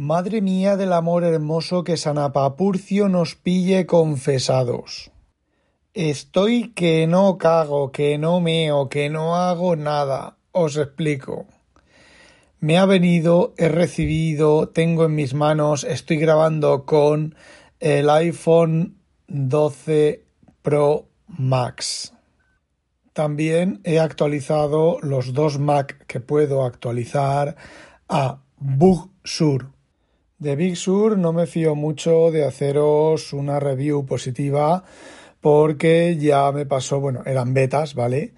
Madre mía del amor hermoso que San Apapurcio nos pille confesados. Estoy que no cago, que no meo, que no hago nada. Os explico. Me ha venido, he recibido, tengo en mis manos, estoy grabando con el iPhone 12 Pro Max. También he actualizado los dos Mac que puedo actualizar a Bug Sur de Big Sur no me fío mucho de haceros una review positiva porque ya me pasó, bueno, eran betas, ¿vale?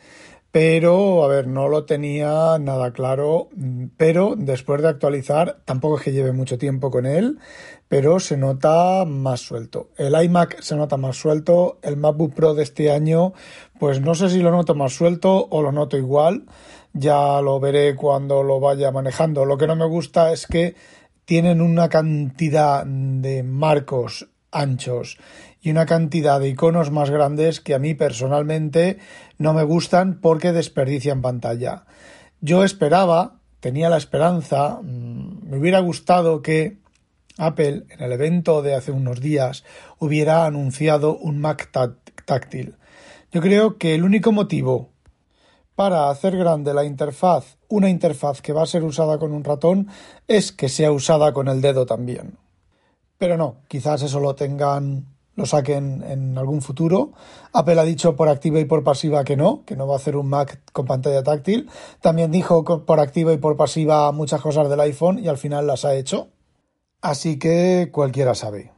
Pero, a ver, no lo tenía nada claro, pero después de actualizar, tampoco es que lleve mucho tiempo con él, pero se nota más suelto. El iMac se nota más suelto, el MacBook Pro de este año, pues no sé si lo noto más suelto o lo noto igual, ya lo veré cuando lo vaya manejando. Lo que no me gusta es que tienen una cantidad de marcos anchos y una cantidad de iconos más grandes que a mí personalmente no me gustan porque desperdician pantalla. Yo esperaba, tenía la esperanza, mm, me hubiera gustado que Apple en el evento de hace unos días hubiera anunciado un Mac táctil. Yo creo que el único motivo para hacer grande la interfaz, una interfaz que va a ser usada con un ratón, es que sea usada con el dedo también. Pero no, quizás eso lo tengan, lo saquen en algún futuro. Apple ha dicho por activa y por pasiva que no, que no va a hacer un Mac con pantalla táctil. También dijo por activa y por pasiva muchas cosas del iPhone y al final las ha hecho. Así que cualquiera sabe.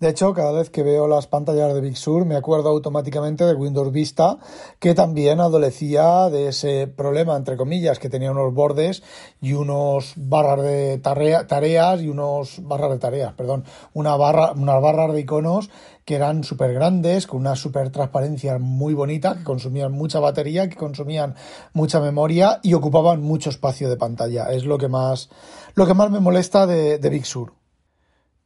De hecho, cada vez que veo las pantallas de Big Sur me acuerdo automáticamente de Windows Vista, que también adolecía de ese problema, entre comillas, que tenía unos bordes y unos barras de tareas y unos barras de tareas, perdón, una barra, unas barras de iconos que eran súper grandes, con una súper transparencia muy bonita, que consumían mucha batería, que consumían mucha memoria y ocupaban mucho espacio de pantalla. Es lo que más, lo que más me molesta de Big Sur.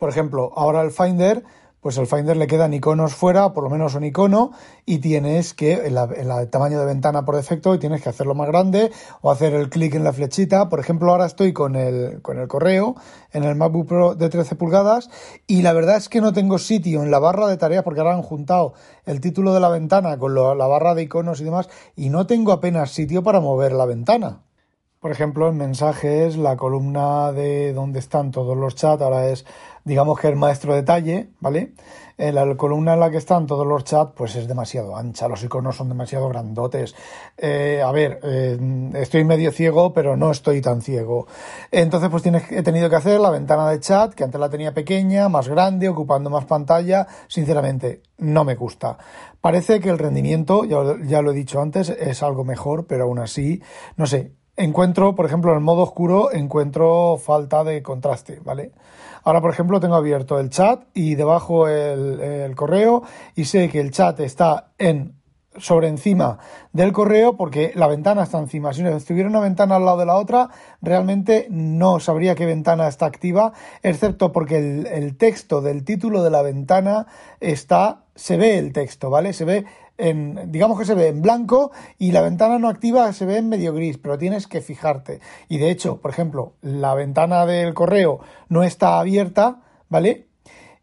Por ejemplo, ahora el Finder, pues el Finder le quedan iconos fuera, por lo menos un icono, y tienes que, en, el tamaño de ventana por defecto, y tienes que hacerlo más grande o hacer el clic en la flechita. Por ejemplo, ahora estoy con el, con el correo en el MacBook Pro de 13 pulgadas y la verdad es que no tengo sitio en la barra de tareas porque ahora han juntado el título de la ventana con la barra de iconos y demás y no tengo apenas sitio para mover la ventana. Por ejemplo, en mensajes, la columna de donde están todos los chats ahora es, digamos que el maestro detalle, ¿vale? Eh, la columna en la que están todos los chats, pues es demasiado ancha, los iconos son demasiado grandotes. Eh, a ver, eh, estoy medio ciego, pero no estoy tan ciego. Entonces, pues tienes, he tenido que hacer la ventana de chat, que antes la tenía pequeña, más grande, ocupando más pantalla. Sinceramente, no me gusta. Parece que el rendimiento, ya, ya lo he dicho antes, es algo mejor, pero aún así, no sé, encuentro, por ejemplo, en el modo oscuro encuentro falta de contraste, ¿vale? Ahora, por ejemplo, tengo abierto el chat y debajo el, correo y sé que el chat está en sobre encima del correo porque la ventana está encima. Si estuviera una ventana al lado de la otra, realmente no sabría qué ventana está activa, excepto porque el texto del título de la ventana está, se ve el texto, ¿vale? Se ve en, digamos que se ve en blanco y la ventana no activa se ve en medio gris, pero tienes que fijarte. Y de hecho, por ejemplo, la ventana del correo no está abierta, ¿vale?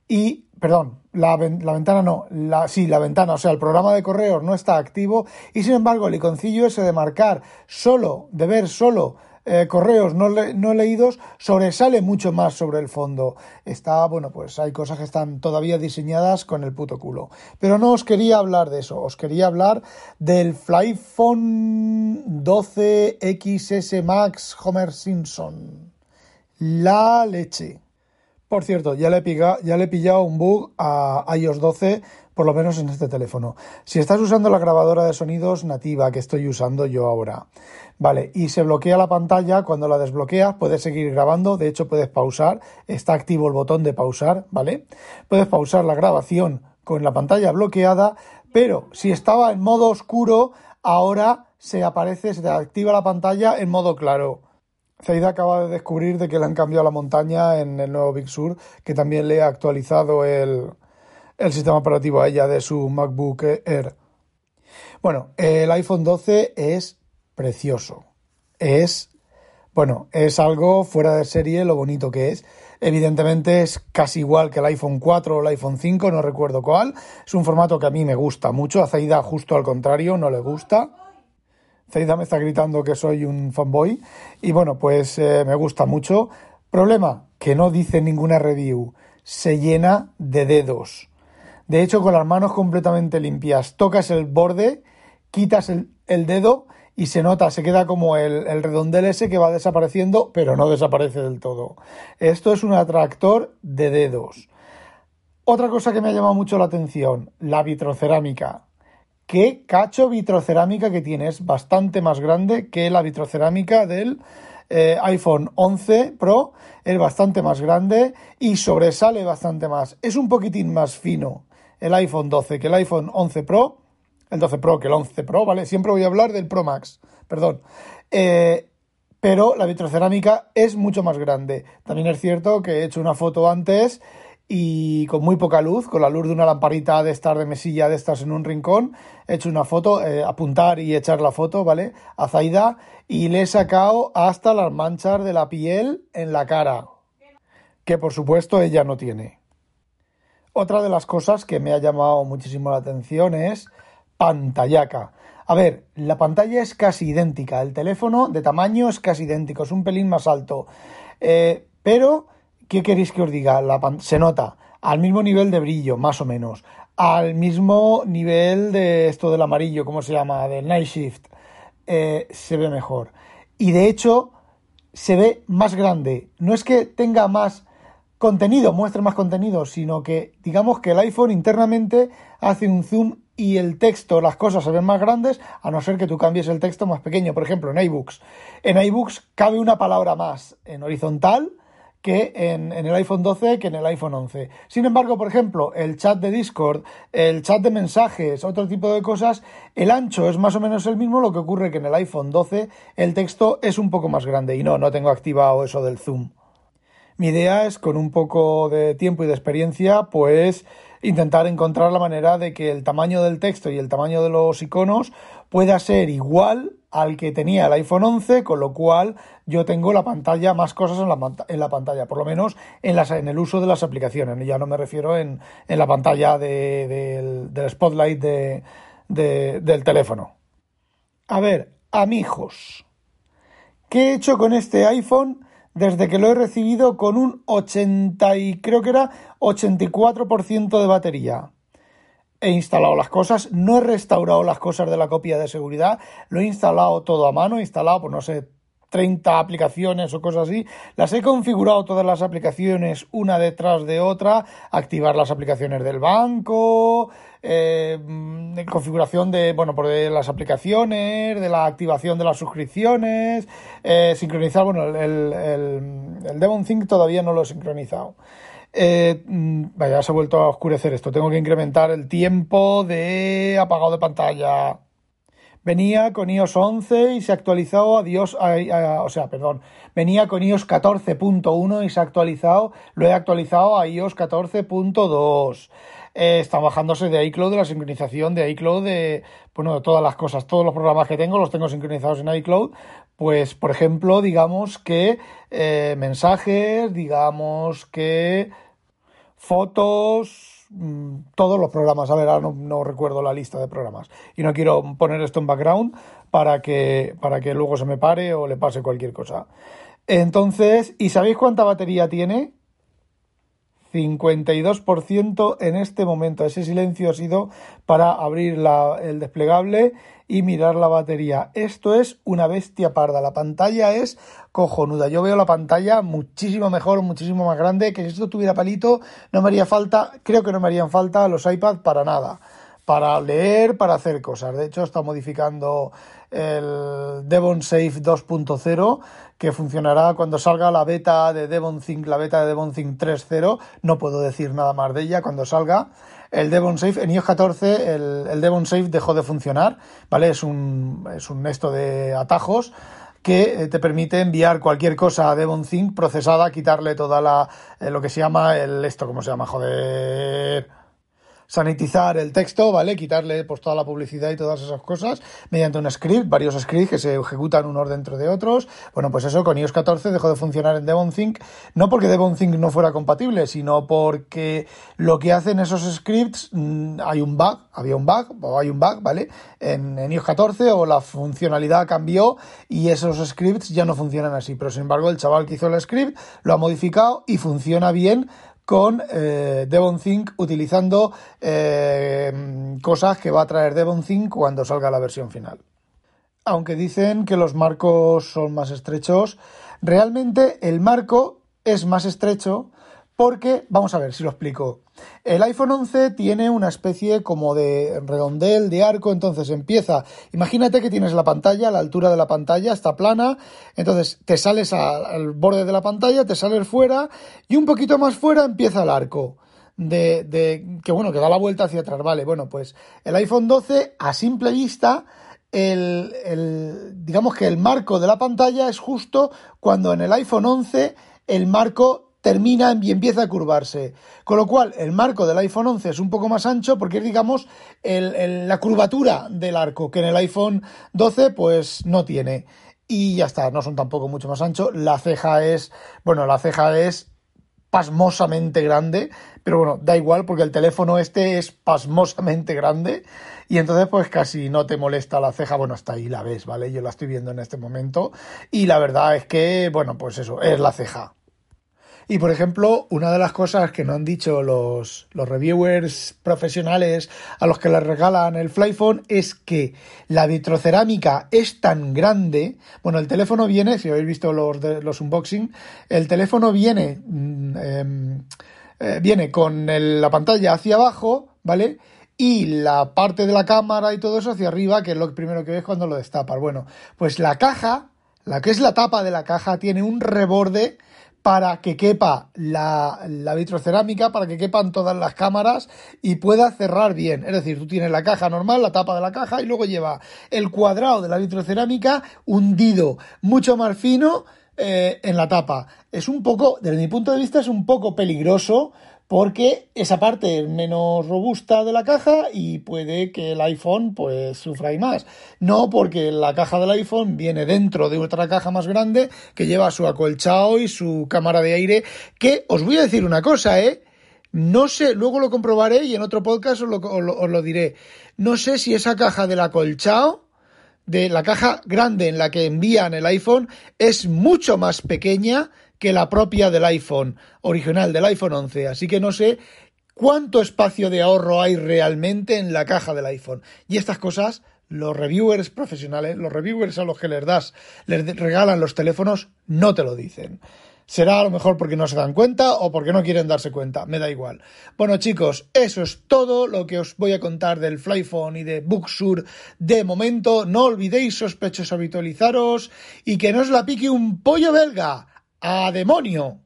Y, perdón, la, la, ventana no, la, sí, la ventana, o sea, el programa de correos no está activo y sin embargo el iconcillo ese de marcar solo, de ver solo eh, correos no, no, leídos sobresale mucho más sobre el fondo. Está, bueno, pues hay cosas que están todavía diseñadas con el puto culo. Pero no os quería hablar de eso, os quería hablar del Flyphone 12 XS Max Homer Simpson. La leche. Por cierto, ya le, he pillado un bug a iOS 12 por lo menos en este teléfono. Si estás usando la grabadora de sonidos nativa que estoy usando yo ahora, vale, y se bloquea la pantalla, cuando la desbloqueas puedes seguir grabando, de hecho puedes pausar, está activo el botón de pausar, ¿vale? Puedes pausar la grabación con la pantalla bloqueada, pero si estaba en modo oscuro, ahora se aparece, se te activa la pantalla en modo claro. Zaida acaba de descubrir de que le han cambiado la montaña en el nuevo Big Sur, que también le ha actualizado el, el sistema operativo a ella de su MacBook Air. Bueno, el iPhone 12 es precioso. Es Bueno, es algo fuera de serie lo bonito que es. Evidentemente es casi igual que el iPhone 4 o el iPhone 5, no recuerdo cuál. Es un formato que a mí me gusta mucho. A Zaida justo al contrario, no le gusta. Zaida me está gritando que soy un fanboy. Y bueno, pues eh, me gusta mucho. Problema, que no dice ninguna review. Se llena de dedos. De hecho, con las manos completamente limpias, tocas el borde, quitas el, el dedo y se nota, se queda como el, el, redondel ese que va desapareciendo, pero no desaparece del todo. Esto es un atractor de dedos. Otra cosa que me ha llamado mucho la atención, la vitrocerámica. Qué cacho vitrocerámica que tiene, es bastante más grande que la vitrocerámica del eh, iPhone 11 Pro, es bastante más grande y sobresale bastante más. Es un poquitín más fino el iPhone 12 que el iPhone 11 Pro, el 12 Pro que el 11 Pro, ¿vale? Siempre voy a hablar del Pro Max, perdón. Eh, pero la vitrocerámica es mucho más grande. También es cierto que he hecho una foto antes y con muy poca luz, con la luz de una lamparita de estar de mesilla de estas en un rincón, he hecho una foto, eh, apuntar y echar la foto, ¿vale? A Zaida y le he sacado hasta las manchas de la piel en la cara, que por supuesto ella no tiene. Otra de las cosas que me ha llamado muchísimo la atención es pantallaca. A ver, la pantalla es casi idéntica, el teléfono de tamaño es casi idéntico, es un pelín más alto. Eh, pero, ¿qué queréis que os diga? La se nota al mismo nivel de brillo, más o menos, al mismo nivel de esto del amarillo, ¿cómo se llama? Del Night Shift, eh, se ve mejor. Y de hecho, se ve más grande. No es que tenga más contenido, muestre más contenido, sino que digamos que el iPhone internamente hace un zoom y el texto, las cosas se ven más grandes, a no ser que tú cambies el texto más pequeño. Por ejemplo, en iBooks. En iBooks cabe una palabra más en horizontal que en, el iPhone 12 que en el iPhone 11. Sin embargo, por ejemplo, el chat de Discord, el chat de mensajes, otro tipo de cosas, el ancho es más o menos el mismo, lo que ocurre que en el iPhone 12 el texto es un poco más grande y no, no tengo activado eso del zoom. Mi idea es, con un poco de tiempo y de experiencia, pues intentar encontrar la manera de que el tamaño del texto y el tamaño de los iconos pueda ser igual al que tenía el iPhone 11, con lo cual yo tengo la pantalla, más cosas en la, en la pantalla, por lo menos en, las, en el uso de las aplicaciones. Ya no me refiero en, en la pantalla de, del, del spotlight de, de, del teléfono. A ver, amigos, ¿qué he hecho con este iPhone? desde que lo he recibido con un 80 y creo que era 84% de batería. He instalado las cosas, no he restaurado las cosas de la copia de seguridad, lo he instalado todo a mano, he instalado, pues no sé, 30 aplicaciones o cosas así. Las he configurado todas las aplicaciones una detrás de otra, activar las aplicaciones del banco, eh, configuración de, bueno, por de las aplicaciones, de la activación de las suscripciones, eh, sincronizar, bueno, el, el, el Devon Think todavía no lo he sincronizado. Eh, mm, vaya, se ha vuelto a oscurecer esto. Tengo que incrementar el tiempo de apagado de pantalla. Venía con iOS 11 y se ha actualizado a Dios, o sea, perdón, venía con iOS 14.1 y se ha actualizado, lo he actualizado a iOS 14.2. Eh, está bajándose de iCloud, de la sincronización de iCloud, de, bueno, de todas las cosas, todos los programas que tengo los tengo sincronizados en iCloud. Pues, por ejemplo, digamos que eh, mensajes, digamos que fotos, mm, todos los programas. A ver, ahora no, recuerdo la lista de programas. Y no quiero poner esto en background para que, para que luego se me pare o le pase cualquier cosa. Entonces, ¿y sabéis cuánta batería tiene? 52% en este momento. Ese silencio ha sido para abrir el desplegable y mirar la batería. Esto es una bestia parda. La pantalla es cojonuda. Yo veo la pantalla muchísimo mejor, muchísimo más grande. Que si esto tuviera palito, no me haría falta, creo que no me harían falta los iPads para nada. Para leer, para hacer cosas. De hecho, está modificando el Devon Safe 2.0 que funcionará cuando salga la beta de Devon Think, la beta de Devon Think 3.0. No puedo decir nada más de ella cuando salga. El Devon Safe, en iOS 14, el, el Devon Safe dejó de funcionar, ¿vale? Es un, es un esto de atajos que eh, te permite enviar cualquier cosa a Devon Think procesada, quitarle toda la, eh, lo que se llama el, esto, ¿cómo se llama? Joder sanitizar el texto, ¿vale? Quitarle pues toda la publicidad y todas esas cosas mediante un script, varios scripts que se ejecutan unos dentro de otros. Bueno, pues eso con iOS 14 dejó de funcionar en DevonThink, no porque DevonThink no fuera compatible, sino porque lo que hacen esos scripts, mm, hay un bug, había un bug, o hay un bug, ¿vale? En, en iOS 14 o la funcionalidad cambió y esos scripts ya no funcionan así. Pero sin embargo, el chaval que hizo el script lo ha modificado y funciona bien con eh, DevonThink utilizando eh, cosas que va a traer DevonThink cuando salga la versión final. Aunque dicen que los marcos son más estrechos, realmente el marco es más estrecho porque, vamos a ver si lo explico. El iPhone 11 tiene una especie como de redondel, de arco, entonces empieza, imagínate que tienes la pantalla, la altura de la pantalla está plana, entonces te sales al borde de la pantalla, te sales fuera y un poquito más fuera empieza el arco. De, que bueno, que da la vuelta hacia atrás, vale, bueno, pues el iPhone 12 a simple vista el, el, digamos que el marco de la pantalla es justo cuando en el iPhone 11 el marco termina y empieza a curvarse. Con lo cual, el marco del iPhone 11 es un poco más ancho porque es, digamos, la curvatura del arco, que en el iPhone 12 pues no tiene. Y ya está, no son tampoco mucho más ancho. La ceja es, bueno, la ceja es pasmosamente grande, pero bueno, da igual porque el teléfono este es pasmosamente grande y entonces pues casi no te molesta la ceja, bueno, hasta ahí la ves, ¿vale? Yo la estoy viendo en este momento y la verdad es que, bueno, pues eso, es la ceja. Y por ejemplo, una de las cosas que no han dicho los, los reviewers profesionales a los que les regalan el Flyphone es que la vitrocerámica es tan grande. Bueno, el teléfono viene, si habéis visto los, los unboxing, el teléfono viene, eh, eh, viene con la pantalla hacia abajo, ¿vale? y la parte de la cámara y todo eso hacia arriba, que es lo primero que ves cuando lo destapas. Bueno, pues la caja, la que es la tapa de la caja, tiene un reborde para que quepa la, la, vitrocerámica, para que quepan todas las cámaras y pueda cerrar bien. Es decir, tú tienes la caja normal, la tapa de la caja y luego lleva el cuadrado de la vitrocerámica hundido mucho más fino eh, en la tapa. Es un poco, desde mi punto de vista, es un poco peligroso porque esa parte es menos robusta de la caja y puede que el iPhone pues sufra ahí más. No porque la caja del iPhone viene dentro de otra caja más grande que lleva su acolchado y su cámara de aire, que os voy a decir una cosa, ¿eh? No sé, luego lo comprobaré y en otro podcast os lo diré. No sé si esa caja del acolchado de la caja grande en la que envían el iPhone es mucho más pequeña que la propia del iPhone original, del iPhone 11. Así que no sé cuánto espacio de ahorro hay realmente en la caja del iPhone. Y estas cosas, los reviewers profesionales, los reviewers a los que les das, les regalan los teléfonos, no te lo dicen. Será a lo mejor porque no se dan cuenta o porque no quieren darse cuenta, me da igual. Bueno chicos, eso es todo lo que os voy a contar del Flyphone y de Booksur de momento. No olvidéis sospechosos habitualizaros y que no os la pique un pollo belga. ¡A demonio!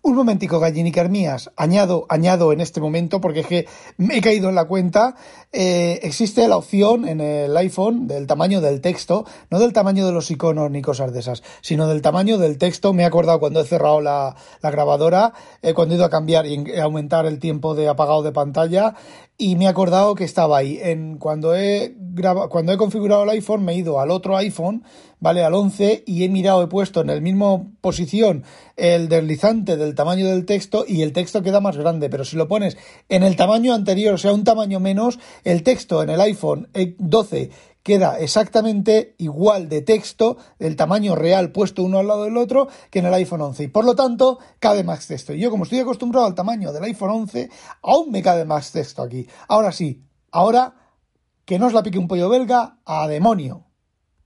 Un momentico, gallinicas mías, añado, añado en este momento, porque es que me he caído en la cuenta, eh, existe la opción en el iPhone del tamaño del texto, no del tamaño de los iconos ni cosas de esas, sino del tamaño del texto. Me he acordado cuando he cerrado la, la grabadora, eh, cuando he ido a cambiar y aumentar el tiempo de apagado de pantalla, y me he acordado que estaba ahí. En, cuando, he grabado, cuando he configurado el iPhone, me he ido al otro iPhone, ¿vale? Al 11, y he mirado, he puesto en el mismo posición el deslizante del tamaño del texto y el texto queda más grande. Pero si lo pones en el tamaño anterior, o sea, un tamaño menos, el texto en el iPhone 12 queda exactamente igual de texto, el tamaño real puesto uno al lado del otro, que en el iPhone 11. Y por lo tanto, cabe más texto. Y yo, como estoy acostumbrado al tamaño del iPhone 11, aún me cabe más texto aquí. Ahora sí, ahora que no os la pique un pollo belga, a demonio.